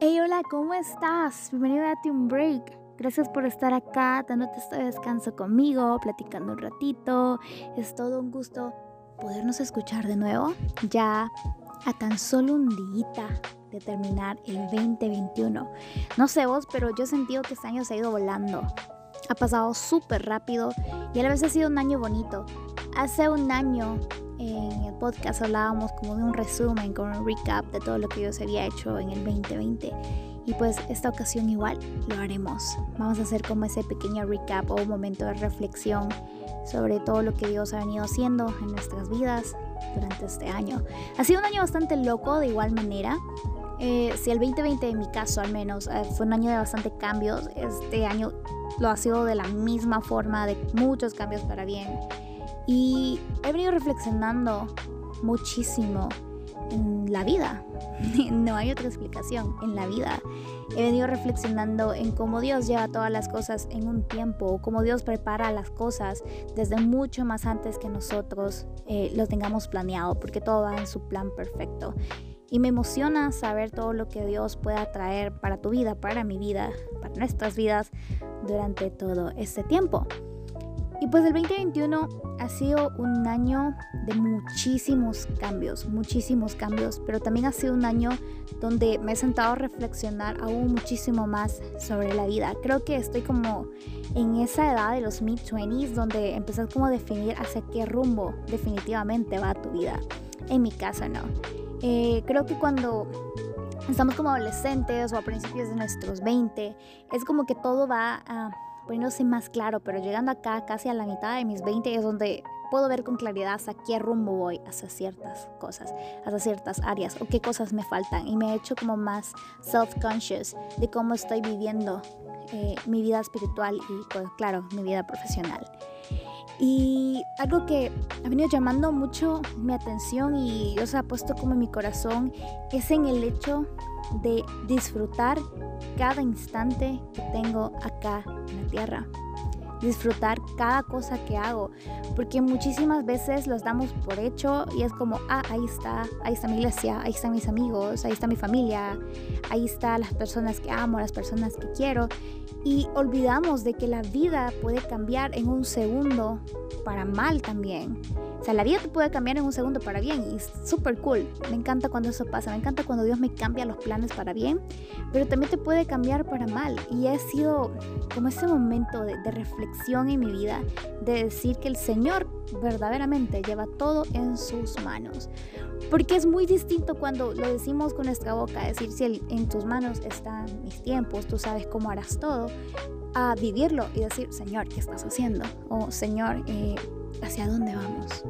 Hey, hola, ¿cómo estás? Bienvenido a Team Break. Gracias por estar acá, dándote este descanso conmigo, platicando un ratito. Es todo un gusto podernos escuchar de nuevo, ya a tan solo un día de terminar el 2021. No sé vos, pero yo he sentido que este año se ha ido volando. Ha pasado súper rápido y a la vez ha sido un año bonito. Hace un año en el podcast hablábamos como de un resumen, con un recap de todo lo que Dios había hecho en el 2020. Y pues esta ocasión igual lo haremos. Vamos a hacer como ese pequeño recap o un momento de reflexión sobre todo lo que Dios ha venido haciendo en nuestras vidas durante este año. Ha sido un año bastante loco de igual manera. Eh, si el 2020 en mi caso al menos eh, fue un año de bastante cambios, este año lo ha sido de la misma forma, de muchos cambios para bien. Y he venido reflexionando muchísimo en la vida. no hay otra explicación, en la vida. He venido reflexionando en cómo Dios lleva todas las cosas en un tiempo, cómo Dios prepara las cosas desde mucho más antes que nosotros eh, lo tengamos planeado, porque todo va en su plan perfecto. Y me emociona saber todo lo que Dios pueda traer para tu vida, para mi vida, para nuestras vidas durante todo este tiempo. Y pues el 2021 ha sido un año de muchísimos cambios, muchísimos cambios, pero también ha sido un año donde me he sentado a reflexionar aún muchísimo más sobre la vida. Creo que estoy como en esa edad de los mid-20s donde empezás como a definir hacia qué rumbo definitivamente va tu vida. En mi caso no. Eh, creo que cuando estamos como adolescentes o a principios de nuestros 20, es como que todo va a poniéndose más claro, pero llegando acá casi a la mitad de mis 20 es donde puedo ver con claridad hacia qué rumbo voy, hacia ciertas cosas, hacia ciertas áreas o qué cosas me faltan. Y me he hecho como más self-conscious de cómo estoy viviendo eh, mi vida espiritual y, pues, claro, mi vida profesional. Y algo que ha venido llamando mucho mi atención y Dios ha puesto como en mi corazón es en el hecho de disfrutar cada instante que tengo acá en la tierra. Disfrutar cada cosa que hago, porque muchísimas veces los damos por hecho y es como, ah, ahí está, ahí está mi iglesia, ahí están mis amigos, ahí está mi familia, ahí están las personas que amo, las personas que quiero. Y olvidamos de que la vida puede cambiar en un segundo para mal también. O sea, la vida te puede cambiar en un segundo para bien y es súper cool. Me encanta cuando eso pasa, me encanta cuando Dios me cambia los planes para bien, pero también te puede cambiar para mal. Y ha sido como ese momento de, reflexión en mi vida, de decir que el Señor verdaderamente lleva todo en sus manos. Porque es muy distinto cuando lo decimos con nuestra boca, decir si en tus manos están mis tiempos, tú sabes cómo harás todo, a vivirlo y decir, Señor, ¿qué estás haciendo? O Señor, eh, ¿hacia dónde vamos?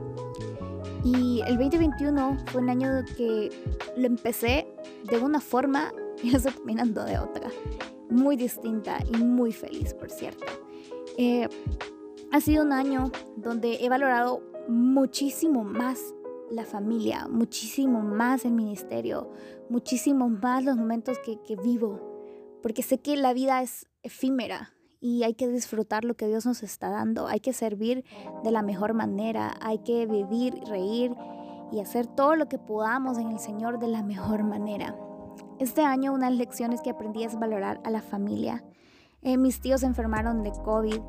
Y el 2021 fue un año que lo empecé de una forma y lo estoy terminando de otra. Muy distinta y muy feliz, por cierto. Eh, ha sido un año donde he valorado muchísimo más la familia, muchísimo más el ministerio, muchísimo más los momentos que, que vivo, porque sé que la vida es efímera y hay que disfrutar lo que Dios nos está dando, hay que servir de la mejor manera, hay que vivir, reír y hacer todo lo que podamos en el Señor de la mejor manera. Este año una de las lecciones que aprendí es valorar a la familia. Eh, mis tíos se enfermaron de COVID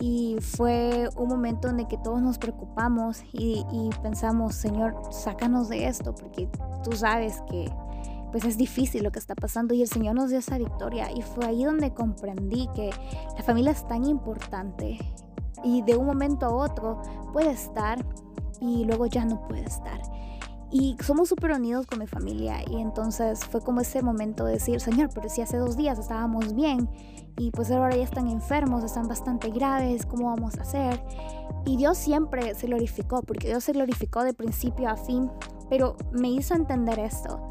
y fue un momento en el que todos nos preocupamos y, y pensamos, Señor, sácanos de esto, porque tú sabes que pues es difícil lo que está pasando y el Señor nos dio esa victoria y fue ahí donde comprendí que la familia es tan importante y de un momento a otro puede estar y luego ya no puede estar. Y somos súper unidos con mi familia y entonces fue como ese momento de decir, Señor, pero si hace dos días estábamos bien y pues ahora ya están enfermos, están bastante graves, ¿cómo vamos a hacer? Y Dios siempre se glorificó, porque Dios se glorificó de principio a fin, pero me hizo entender esto,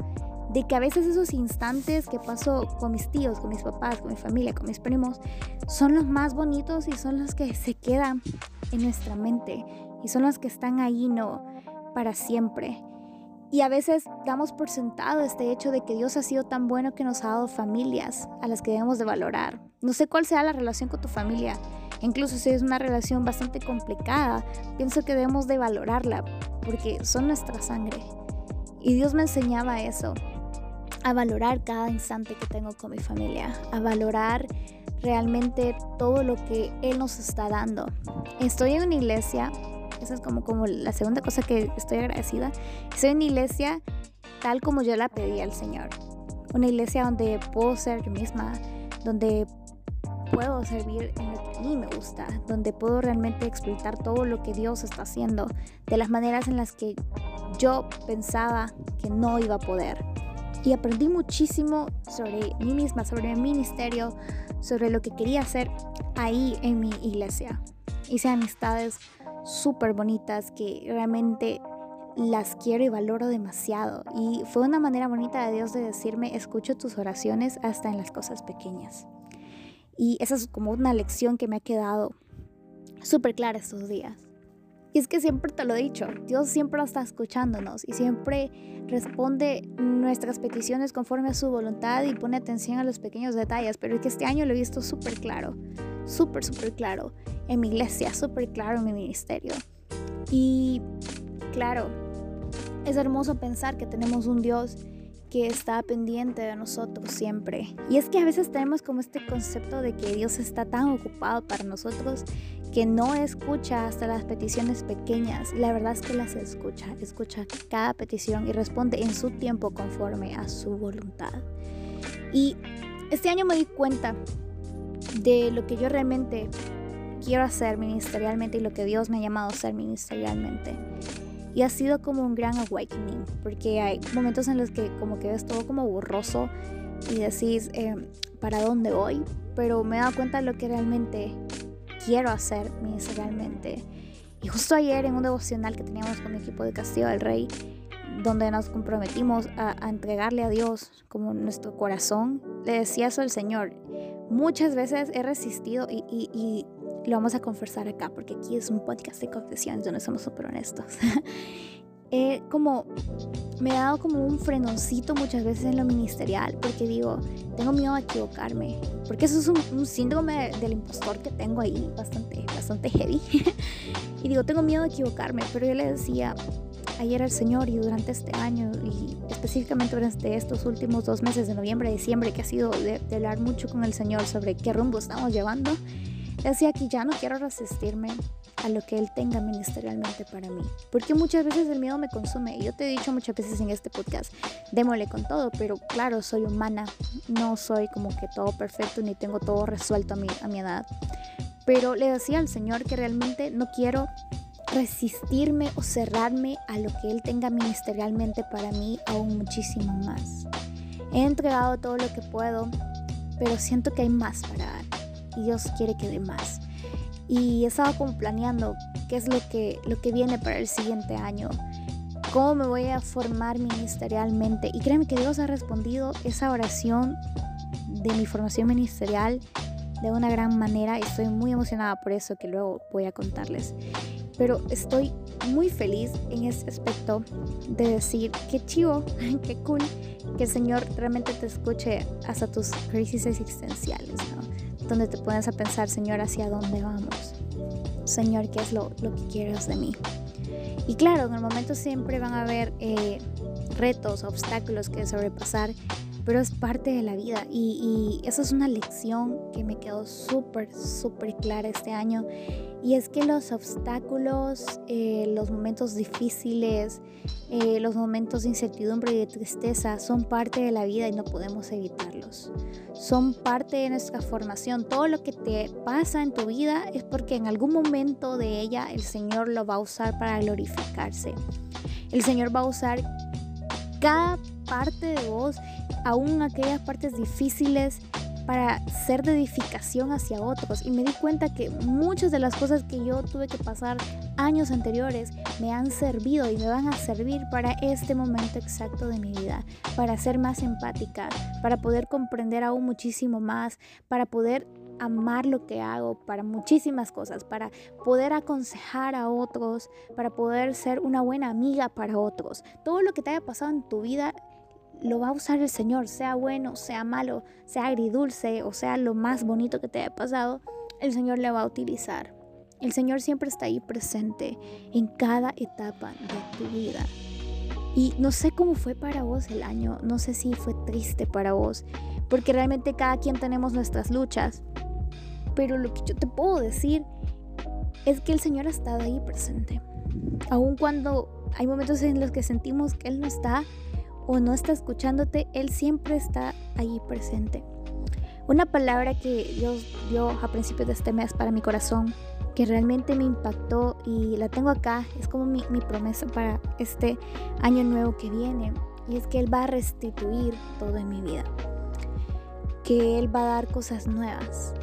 de que a veces esos instantes que paso con mis tíos, con mis papás, con mi familia, con mis primos, son los más bonitos y son los que se quedan en nuestra mente y son los que están ahí no para siempre. Y a veces damos por sentado este hecho de que Dios ha sido tan bueno que nos ha dado familias a las que debemos de valorar. No sé cuál sea la relación con tu familia, incluso si es una relación bastante complicada, pienso que debemos de valorarla porque son nuestra sangre. Y Dios me enseñaba eso, a valorar cada instante que tengo con mi familia, a valorar realmente todo lo que Él nos está dando. Estoy en una iglesia, esa es como, como la segunda cosa que estoy agradecida, estoy en una iglesia tal como yo la pedí al Señor. Una iglesia donde puedo ser yo misma, donde puedo servir en lo que a mí me gusta, donde puedo realmente explotar todo lo que Dios está haciendo, de las maneras en las que yo pensaba que no iba a poder. Y aprendí muchísimo sobre mí misma, sobre mi ministerio, sobre lo que quería hacer ahí en mi iglesia. Hice amistades súper bonitas que realmente las quiero y valoro demasiado. Y fue una manera bonita de Dios de decirme, escucho tus oraciones hasta en las cosas pequeñas. Y esa es como una lección que me ha quedado súper clara estos días. Y es que siempre te lo he dicho, Dios siempre está escuchándonos y siempre responde nuestras peticiones conforme a su voluntad y pone atención a los pequeños detalles. Pero es que este año lo he visto súper claro, súper, súper claro en mi iglesia, súper claro en mi ministerio. Y claro, es hermoso pensar que tenemos un Dios que está pendiente de nosotros siempre. Y es que a veces tenemos como este concepto de que Dios está tan ocupado para nosotros que no escucha hasta las peticiones pequeñas. La verdad es que las escucha, escucha cada petición y responde en su tiempo conforme a su voluntad. Y este año me di cuenta de lo que yo realmente quiero hacer ministerialmente y lo que Dios me ha llamado a hacer ministerialmente. Y ha sido como un gran awakening, porque hay momentos en los que como que ves todo como borroso y decís, eh, ¿para dónde voy? Pero me he dado cuenta de lo que realmente quiero hacer ministerialmente. Y justo ayer en un devocional que teníamos con mi equipo de Castillo del Rey, donde nos comprometimos a, entregarle a Dios como nuestro corazón, le decía eso al Señor. Muchas veces he resistido y, y lo vamos a conversar acá, porque aquí es un podcast de confesiones donde somos súper honestos. eh, como me ha dado como un frenoncito muchas veces en lo ministerial, porque digo, tengo miedo a equivocarme, porque eso es un, síndrome del impostor que tengo ahí bastante, bastante heavy. y digo, tengo miedo a equivocarme, pero yo le decía ayer al Señor y durante este año y específicamente durante estos últimos dos meses de noviembre diciembre que ha sido de, de hablar mucho con el Señor sobre qué rumbo estamos llevando, decía que ya no quiero resistirme a lo que Él tenga ministerialmente para mí. Porque muchas veces el miedo me consume. Y yo te he dicho muchas veces en este podcast, démosle con todo, pero claro, soy humana. No soy como que todo perfecto ni tengo todo resuelto a mi, a mi edad. Pero le decía al Señor que realmente no quiero resistirme o cerrarme a lo que Él tenga ministerialmente para mí aún muchísimo más. He entregado todo lo que puedo, pero siento que hay más para dar Dios quiere que dé más. Y estaba como planeando qué es lo que, lo que viene para el siguiente año, cómo me voy a formar ministerialmente. Y créanme que Dios ha respondido esa oración de mi formación ministerial de una gran manera. y Estoy muy emocionada por eso que luego voy a contarles. Pero estoy muy feliz en ese aspecto de decir qué chivo, qué cool que el Señor realmente te escuche hasta tus crisis existenciales, ¿no? Donde te pones a pensar, Señor, hacia dónde vamos. Señor, ¿qué es lo, que quieres de mí? Y claro, en el momento siempre van a haber eh, retos, obstáculos que sobrepasar, pero es parte de la vida. Y, y esa es una lección que me quedó súper, súper clara este año. Y es que los obstáculos, eh, los momentos difíciles, eh, los momentos de incertidumbre y de tristeza son parte de la vida y no podemos evitarlos. Son parte de nuestra formación. Todo lo que te pasa en tu vida es porque en algún momento de ella el Señor lo va a usar para glorificarse. El Señor va a usar cada parte de vos, aún aquellas partes difíciles, para ser de edificación hacia otros y me di cuenta que muchas de las cosas que yo tuve que pasar años anteriores me han servido y me van a servir para este momento exacto de mi vida, para ser más empática, para poder comprender aún muchísimo más, para poder amar lo que hago, para muchísimas cosas, para poder aconsejar a otros, para poder ser una buena amiga para otros. Todo lo que te haya pasado en tu vida lo va a usar el Señor, sea bueno, sea malo, sea agridulce o sea lo más bonito que te haya pasado, el Señor le va a utilizar. El Señor siempre está ahí presente en cada etapa de tu vida. Y no sé cómo fue para vos el año, no sé si fue triste para vos, porque realmente cada quien tenemos nuestras luchas. Pero lo que yo te puedo decir es que el Señor ha estado ahí presente. Aun cuando hay momentos en los que sentimos que Él no está o no está escuchándote, Él siempre está ahí presente. Una palabra que Dios dio a principios de este mes para mi corazón, que realmente me impactó y la tengo acá, es como mi, promesa para este año nuevo que viene, y es que Él va a restituir todo en mi vida, que Él va a dar cosas nuevas,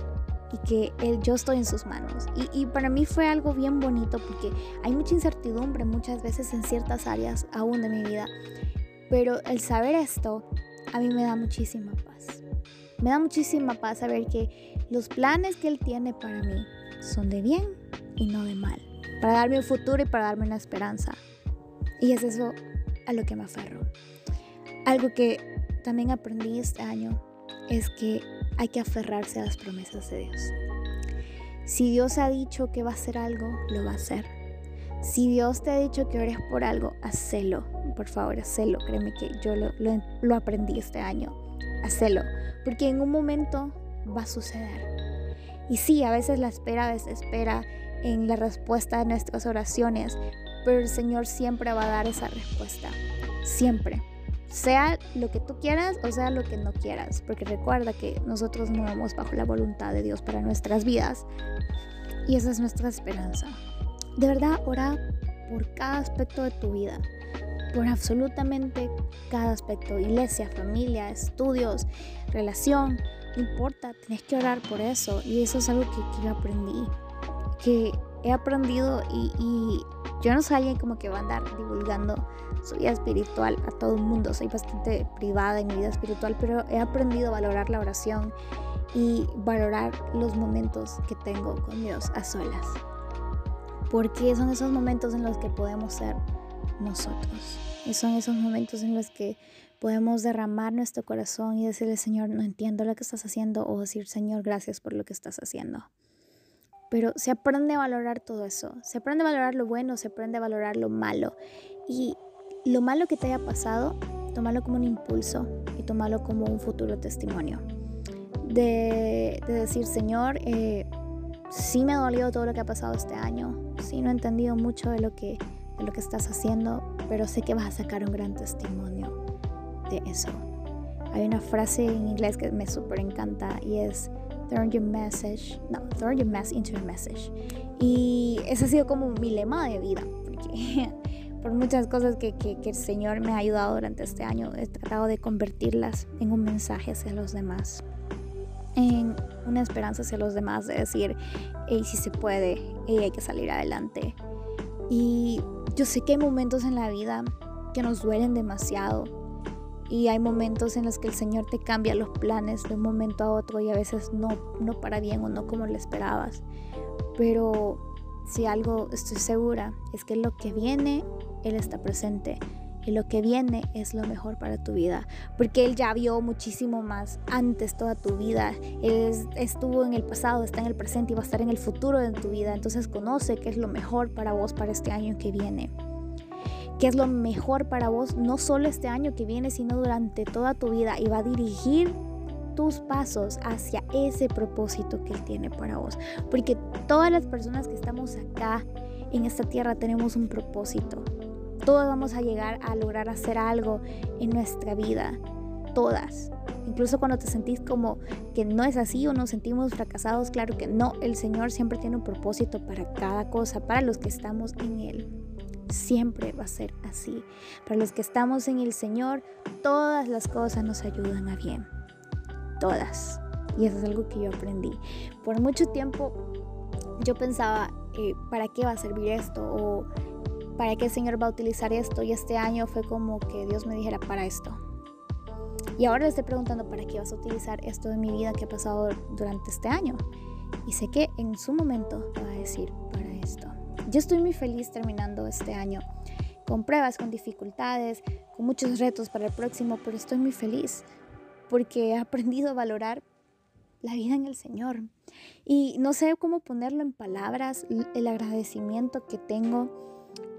y que él, yo estoy en sus manos. Y, para mí fue algo bien bonito porque hay mucha incertidumbre muchas veces en ciertas áreas aún de mi vida. Pero el saber esto a mí me da muchísima paz. Me da muchísima paz saber que los planes que Él tiene para mí son de bien y no de mal. Para darme un futuro y para darme una esperanza. Y es eso a lo que me aferro. Algo que también aprendí este año es que hay que aferrarse a las promesas de Dios. Si Dios ha dicho que va a hacer algo, lo va a hacer. Si Dios te ha dicho que ores por algo, hacelo. Por favor, hacelo. Créeme que yo lo, aprendí este año. Hacelo. Porque en un momento va a suceder. Y sí, a veces la espera desespera en la respuesta de nuestras oraciones, pero el Señor siempre va a dar esa respuesta. Siempre sea lo que tú quieras o sea lo que no quieras, porque recuerda que nosotros no vamos bajo la voluntad de Dios para nuestras vidas y esa es nuestra esperanza. De verdad, ora por cada aspecto de tu vida, por absolutamente cada aspecto, iglesia, familia, estudios, relación, no importa, tienes que orar por eso y eso es algo que, yo aprendí, que he aprendido y, y yo no soy alguien como que va a andar divulgando su vida espiritual a todo el mundo. Soy bastante privada en mi vida espiritual, pero he aprendido a valorar la oración y valorar los momentos que tengo con Dios a solas. Porque son esos momentos en los que podemos ser nosotros. Y son esos momentos en los que podemos derramar nuestro corazón y decirle, Señor, no entiendo lo que estás haciendo, o decir, Señor, gracias por lo que estás haciendo. Pero se aprende a valorar todo eso. Se aprende a valorar lo bueno, se aprende a valorar lo malo. Y lo malo que te haya pasado, tómalo como un impulso y tómalo como un futuro testimonio. De, decir, Señor, eh, sí me ha dolido todo lo que ha pasado este año, sí no he entendido mucho de lo que, de lo que estás haciendo, pero sé que vas a sacar un gran testimonio de eso. Hay una frase en inglés que me súper encanta y es turn your message, no, turn your mess into a message. Y ese ha sido como mi lema de vida, porque por muchas cosas que, que, el Señor me ha ayudado durante este año, he tratado de convertirlas en un mensaje hacia los demás, en una esperanza hacia los demás, de decir, hey, si se puede, hey, hay que salir adelante. Y yo sé que hay momentos en la vida que nos duelen demasiado, y hay momentos en los que el Señor te cambia los planes de un momento a otro y a veces no, no para bien o no como lo esperabas. Pero si algo estoy segura es que lo que viene, Él está presente. Y lo que viene es lo mejor para tu vida. Porque Él ya vio muchísimo más antes toda tu vida. Él estuvo en el pasado, está en el presente y va a estar en el futuro de tu vida. Entonces conoce qué es lo mejor para vos para este año que viene qué es lo mejor para vos, no solo este año que viene, sino durante toda tu vida y va a dirigir tus pasos hacia ese propósito que Él tiene para vos. Porque todas las personas que estamos acá en esta tierra tenemos un propósito. Todos vamos a llegar a lograr hacer algo en nuestra vida. Todas. Incluso cuando te sentís como que no es así o nos sentimos fracasados, claro que no. El Señor siempre tiene un propósito para cada cosa, para los que estamos en Él. Siempre va a ser así. Para los que estamos en el Señor, todas las cosas nos ayudan a bien. Todas. Y eso es algo que yo aprendí. Por mucho tiempo yo pensaba, eh, ¿para qué va a servir esto? O ¿para qué el Señor va a utilizar esto? Y este año fue como que Dios me dijera, para esto. Y ahora le estoy preguntando, ¿para qué vas a utilizar esto de mi vida que ha pasado durante este año? Y sé que en su momento va a decir, para esto. Yo estoy muy feliz terminando este año, con pruebas, con dificultades, con muchos retos para el próximo, pero estoy muy feliz porque he aprendido a valorar la vida en el Señor. Y no sé cómo ponerlo en palabras, el agradecimiento que tengo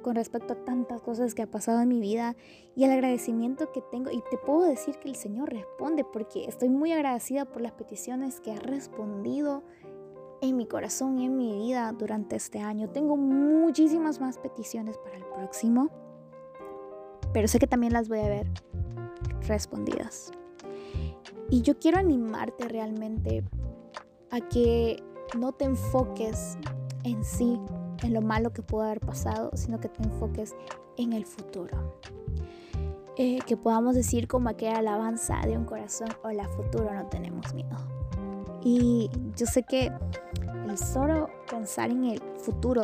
con respecto a tantas cosas que ha pasado en mi vida y el agradecimiento que tengo. Y te puedo decir que el Señor responde porque estoy muy agradecida por las peticiones que ha respondido en mi corazón y en mi vida durante este año. Tengo muchísimas más peticiones para el próximo, pero sé que también las voy a ver respondidas. Y yo quiero animarte realmente a que no te enfoques en sí, en lo malo que pudo haber pasado, sino que te enfoques en el futuro. Eh, que podamos decir como aquella alabanza de un corazón, hola futuro, no tenemos miedo. Y yo sé que el solo pensar en el futuro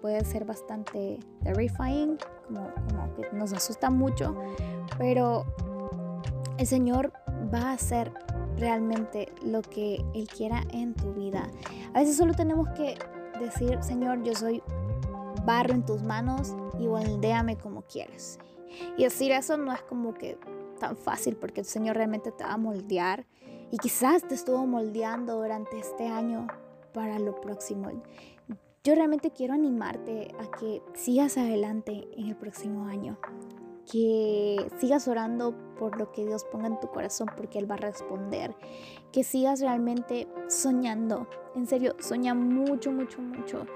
puede ser bastante terrifying, como, como que nos asusta mucho, pero el Señor va a hacer realmente lo que Él quiera en tu vida. A veces solo tenemos que decir, Señor, yo soy barro en tus manos y moldéame como quieres. Y decir eso no es como que tan fácil porque el Señor realmente te va a moldear y quizás te estuvo moldeando durante este año para lo próximo. Yo realmente quiero animarte a que sigas adelante en el próximo año que sigas orando por lo que Dios ponga en tu corazón porque Él va a responder, que sigas realmente soñando, en serio, sueña mucho, mucho, mucho.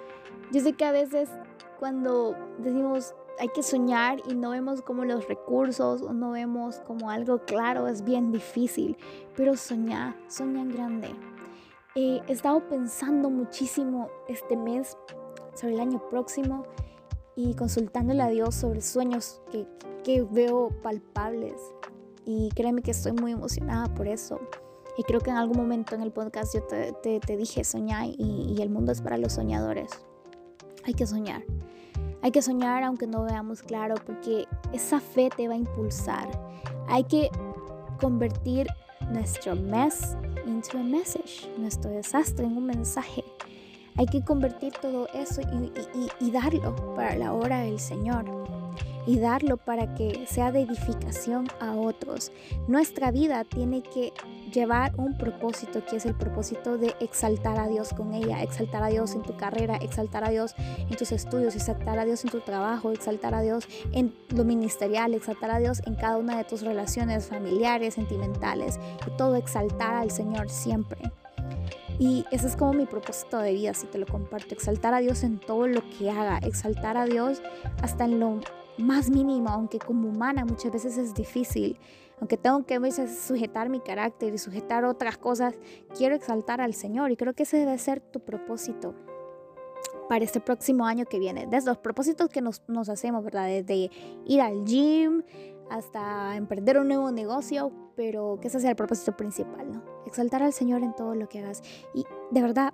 Yo sé que a veces cuando decimos hay que soñar y no vemos como los recursos o no vemos como algo claro, es bien difícil, pero soñar, soña en grande. he estado pensando muchísimo este mes sobre el año próximo y consultándole a Dios sobre sueños que, que veo palpables. Y créeme que estoy muy emocionada por eso. Y creo que en algún momento en el podcast yo te, te, dije soñar y, y el mundo es para los soñadores. Hay que soñar. Hay que soñar aunque no veamos claro porque esa fe te va a impulsar. Hay que convertir nuestro mess into a message, nuestro desastre en un mensaje. Hay que convertir todo eso y, darlo para la obra del Señor y darlo para que sea de edificación a otros. Nuestra vida tiene que llevar un propósito que es el propósito de exaltar a Dios con ella, exaltar a Dios en tu carrera, exaltar a Dios en tus estudios, exaltar a Dios en tu trabajo, exaltar a Dios en lo ministerial, exaltar a Dios en cada una de tus relaciones familiares, sentimentales, y todo exaltar al Señor siempre. Y ese es como mi propósito de vida, si te lo comparto, exaltar a Dios en todo lo que haga, exaltar a Dios hasta en lo más mínimo, aunque como humana muchas veces es difícil, aunque tengo que veces sujetar mi carácter y sujetar otras cosas, quiero exaltar al Señor y creo que ese debe ser tu propósito para este próximo año que viene. Desde los propósitos que nos, nos hacemos, ¿verdad? Desde ir al gym hasta emprender un nuevo negocio, pero que ese sea el propósito principal, ¿no? Exaltar al Señor en todo lo que hagas. Y de verdad,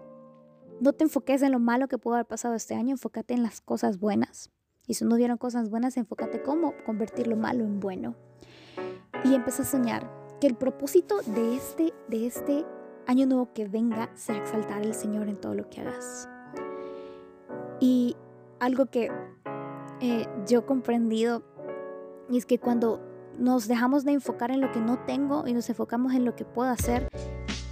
no te enfoques en lo malo que pudo haber pasado este año, enfócate en las cosas buenas. Y si no vieron cosas buenas, enfócate cómo convertir lo malo en bueno. Y empieza a soñar que el propósito de este, de este año nuevo que venga sea exaltar al Señor en todo lo que hagas. Y algo que eh, yo he comprendido y es que cuando nos dejamos de enfocar en lo que no tengo y nos enfocamos en lo que puedo hacer,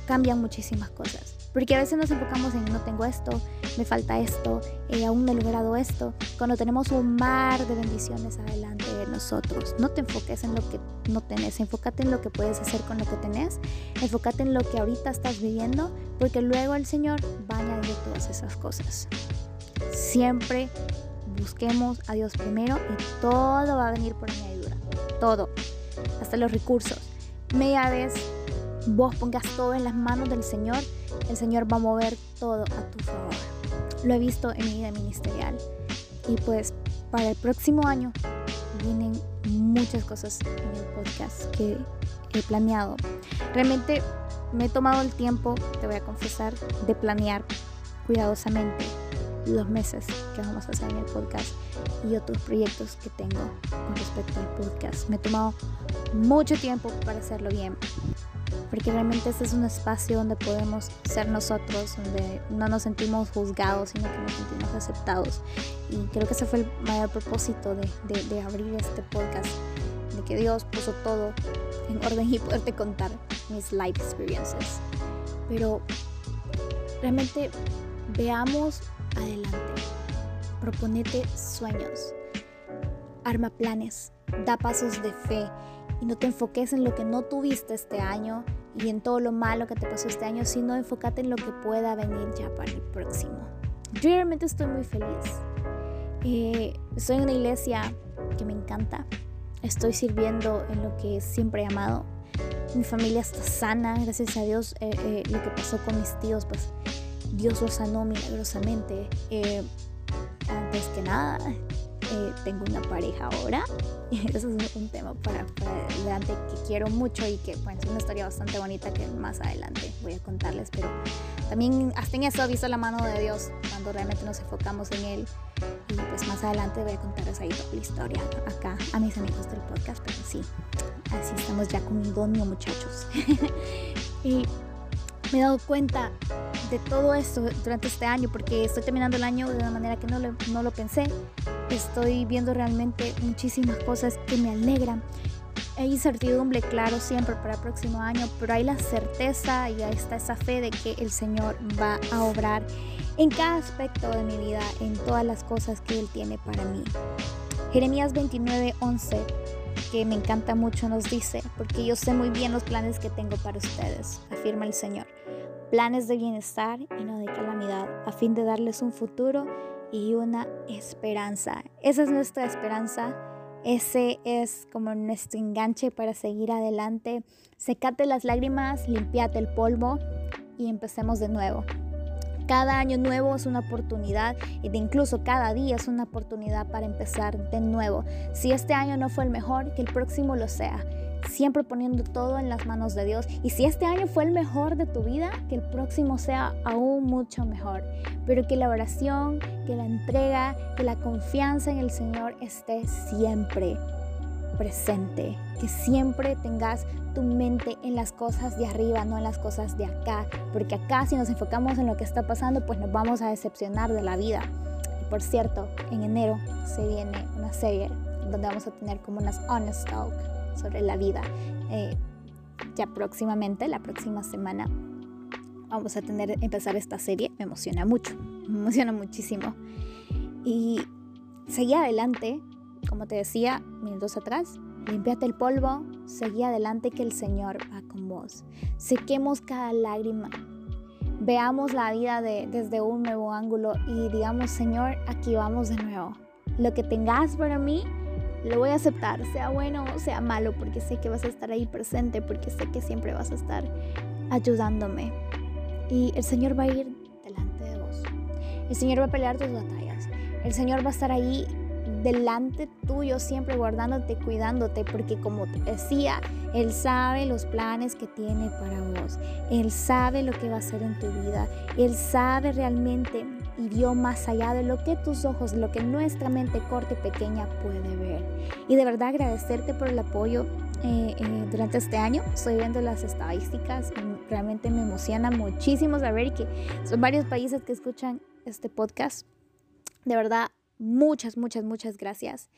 cambian muchísimas cosas. Porque a veces nos enfocamos en no tengo esto, me falta esto, eh, aún no he logrado esto. Cuando tenemos un mar de bendiciones adelante de nosotros, no te enfoques en lo que no tenés, enfócate en lo que puedes hacer con lo que tenés, enfócate en lo que ahorita estás viviendo, porque luego el Señor va a añadir todas esas cosas. Siempre busquemos a Dios primero y todo va a venir por añadidura. Todo. Hasta los recursos. Media vez vos pongas todo en las manos del Señor, el Señor va a mover todo a tu favor. Lo he visto en mi vida ministerial. Y pues para el próximo año vienen muchas cosas en el podcast que he planeado. Realmente me he tomado el tiempo, te voy a confesar, de planear cuidadosamente los meses que vamos a hacer en el podcast y otros proyectos que tengo con respecto al podcast. Me he tomado mucho tiempo para hacerlo bien, porque realmente este es un espacio donde podemos ser nosotros, donde no nos sentimos juzgados, sino que nos sentimos aceptados. Y creo que ese fue el mayor propósito de, de, de abrir este podcast, de que Dios puso todo en orden y poderte contar mis life experiences. Pero realmente veamos adelante. Proponete sueños. arma planes, da pasos de fe y no te enfoques en lo que no tuviste este año y en todo lo malo que te pasó este año, sino enfócate en lo que pueda venir ya para el próximo. Yo realmente estoy muy feliz. Eh, estoy en una iglesia que me encanta. Estoy sirviendo en lo que siempre he amado. Mi familia está sana, gracias a Dios. Eh, eh, lo que pasó con mis tíos, pues Dios los sanó milagrosamente. antes que nada, eh, tengo una pareja ahora. Eso es un tema para, adelante que quiero mucho y que bueno, es una historia bastante bonita que más adelante voy a contarles. Pero también hasta en eso visto la mano de Dios cuando realmente nos enfocamos en Él. Y pues más adelante voy a contarles ahí toda la historia acá a mis amigos del podcast. Pero sí, así estamos ya con idóneo muchachos. y me he dado cuenta todo esto durante este año porque estoy terminando el año de una manera que no lo, no lo pensé. Estoy viendo realmente muchísimas cosas que me alegran. Hay incertidumbre, claro, siempre para el próximo año, pero hay la certeza y ahí está esa fe de que el Señor va a obrar en cada aspecto de mi vida, en todas las cosas que Él tiene para mí. Jeremías 29, 11 que me encanta mucho nos dice, porque yo sé muy bien los planes que tengo para ustedes, afirma el Señor planes de bienestar y no de calamidad, a fin de darles un futuro y una esperanza. Esa es nuestra esperanza. Ese es como nuestro enganche para seguir adelante. Secate las lágrimas, limpiate el polvo y empecemos de nuevo. Cada año nuevo es una oportunidad y de incluso cada día es una oportunidad para empezar de nuevo. Si este año no fue el mejor, que el próximo lo sea siempre poniendo todo en las manos de Dios. Y si este año fue el mejor de tu vida, que el próximo sea aún mucho mejor. Pero que la oración, que la entrega, que la confianza en el Señor esté siempre presente. Que siempre tengas tu mente en las cosas de arriba, no en las cosas de acá. Porque acá si nos enfocamos en lo que está pasando, pues nos vamos a decepcionar de la vida. Y por cierto, en enero se viene una serie donde vamos a tener como unas honest talk sobre la vida. Eh, ya próximamente, la próxima semana, vamos a tener, empezar esta serie. Me emociona mucho, me emociona muchísimo. Y seguí adelante, como te decía minutos atrás, limpiate el polvo, seguí adelante que el Señor va con vos. Sequemos cada lágrima. Veamos la vida de, desde un nuevo ángulo y digamos, Señor, aquí vamos de nuevo. Lo que tengas para mí, lo voy a aceptar, sea bueno o sea malo, porque sé que vas a estar ahí presente, porque sé que siempre vas a estar ayudándome. Y el Señor va a ir delante de vos. El Señor va a pelear tus batallas. El Señor va a estar ahí delante tuyo, siempre guardándote, cuidándote, porque como te decía, Él sabe los planes que tiene para vos. Él sabe lo que va a hacer en tu vida. Él sabe realmente y vio más allá de lo que tus ojos, lo que nuestra mente corta y pequeña puede ver. Y de verdad agradecerte por el apoyo eh, eh, durante este año. Estoy viendo las estadísticas y realmente me emociona muchísimo saber que son varios países que escuchan este podcast. De verdad, muchas, muchas, muchas gracias.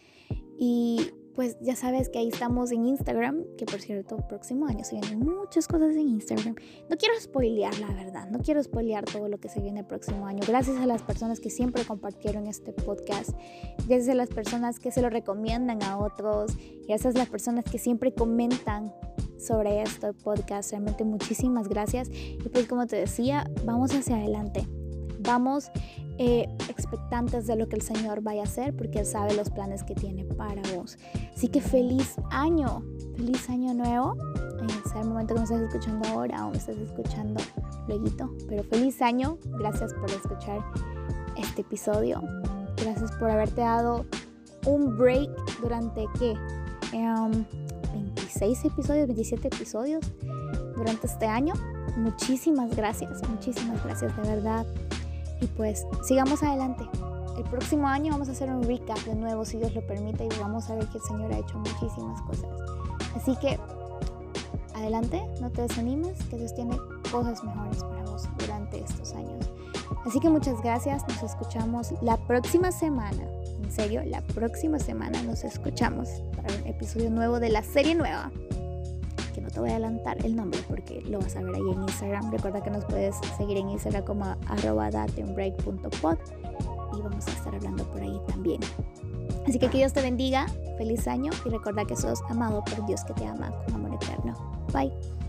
Y pues ya sabes que ahí estamos en Instagram, que por cierto, próximo año se vienen muchas cosas en Instagram. No quiero spoilear, la verdad, no quiero spoilear todo lo que se viene el próximo año. Gracias a las personas que siempre compartieron este podcast, gracias a las personas que se lo recomiendan a otros, gracias a las personas que siempre comentan sobre este podcast. Realmente muchísimas gracias. Y pues como te decía, vamos hacia adelante. Vamos eh, expectantes de lo que el Señor vaya a hacer porque Él sabe los planes que tiene para vos. Así que feliz año, feliz año nuevo. sea el momento que me estás escuchando ahora o me estás escuchando luego, pero feliz año. Gracias por escuchar este episodio. Gracias por haberte dado un break durante qué? 26 em, episodios, 27 episodios durante este año. Muchísimas gracias, muchísimas gracias de verdad. Y pues sigamos adelante. El próximo año vamos a hacer un recap de nuevo, si Dios lo permite, y vamos a ver que el Señor ha hecho muchísimas cosas. Así que adelante, no te desanimes, que Dios tiene cosas mejores para vos durante estos años. Así que muchas gracias, nos escuchamos la próxima semana. En serio, la próxima semana nos escuchamos para un episodio nuevo de la serie nueva te voy a adelantar el nombre porque lo vas a ver ahí en Instagram. Recuerda que nos puedes seguir en Instagram como arroba y vamos a estar hablando por ahí también. Así que que Dios te bendiga, feliz año y recuerda que sos amado por Dios que te ama con amor eterno. Bye.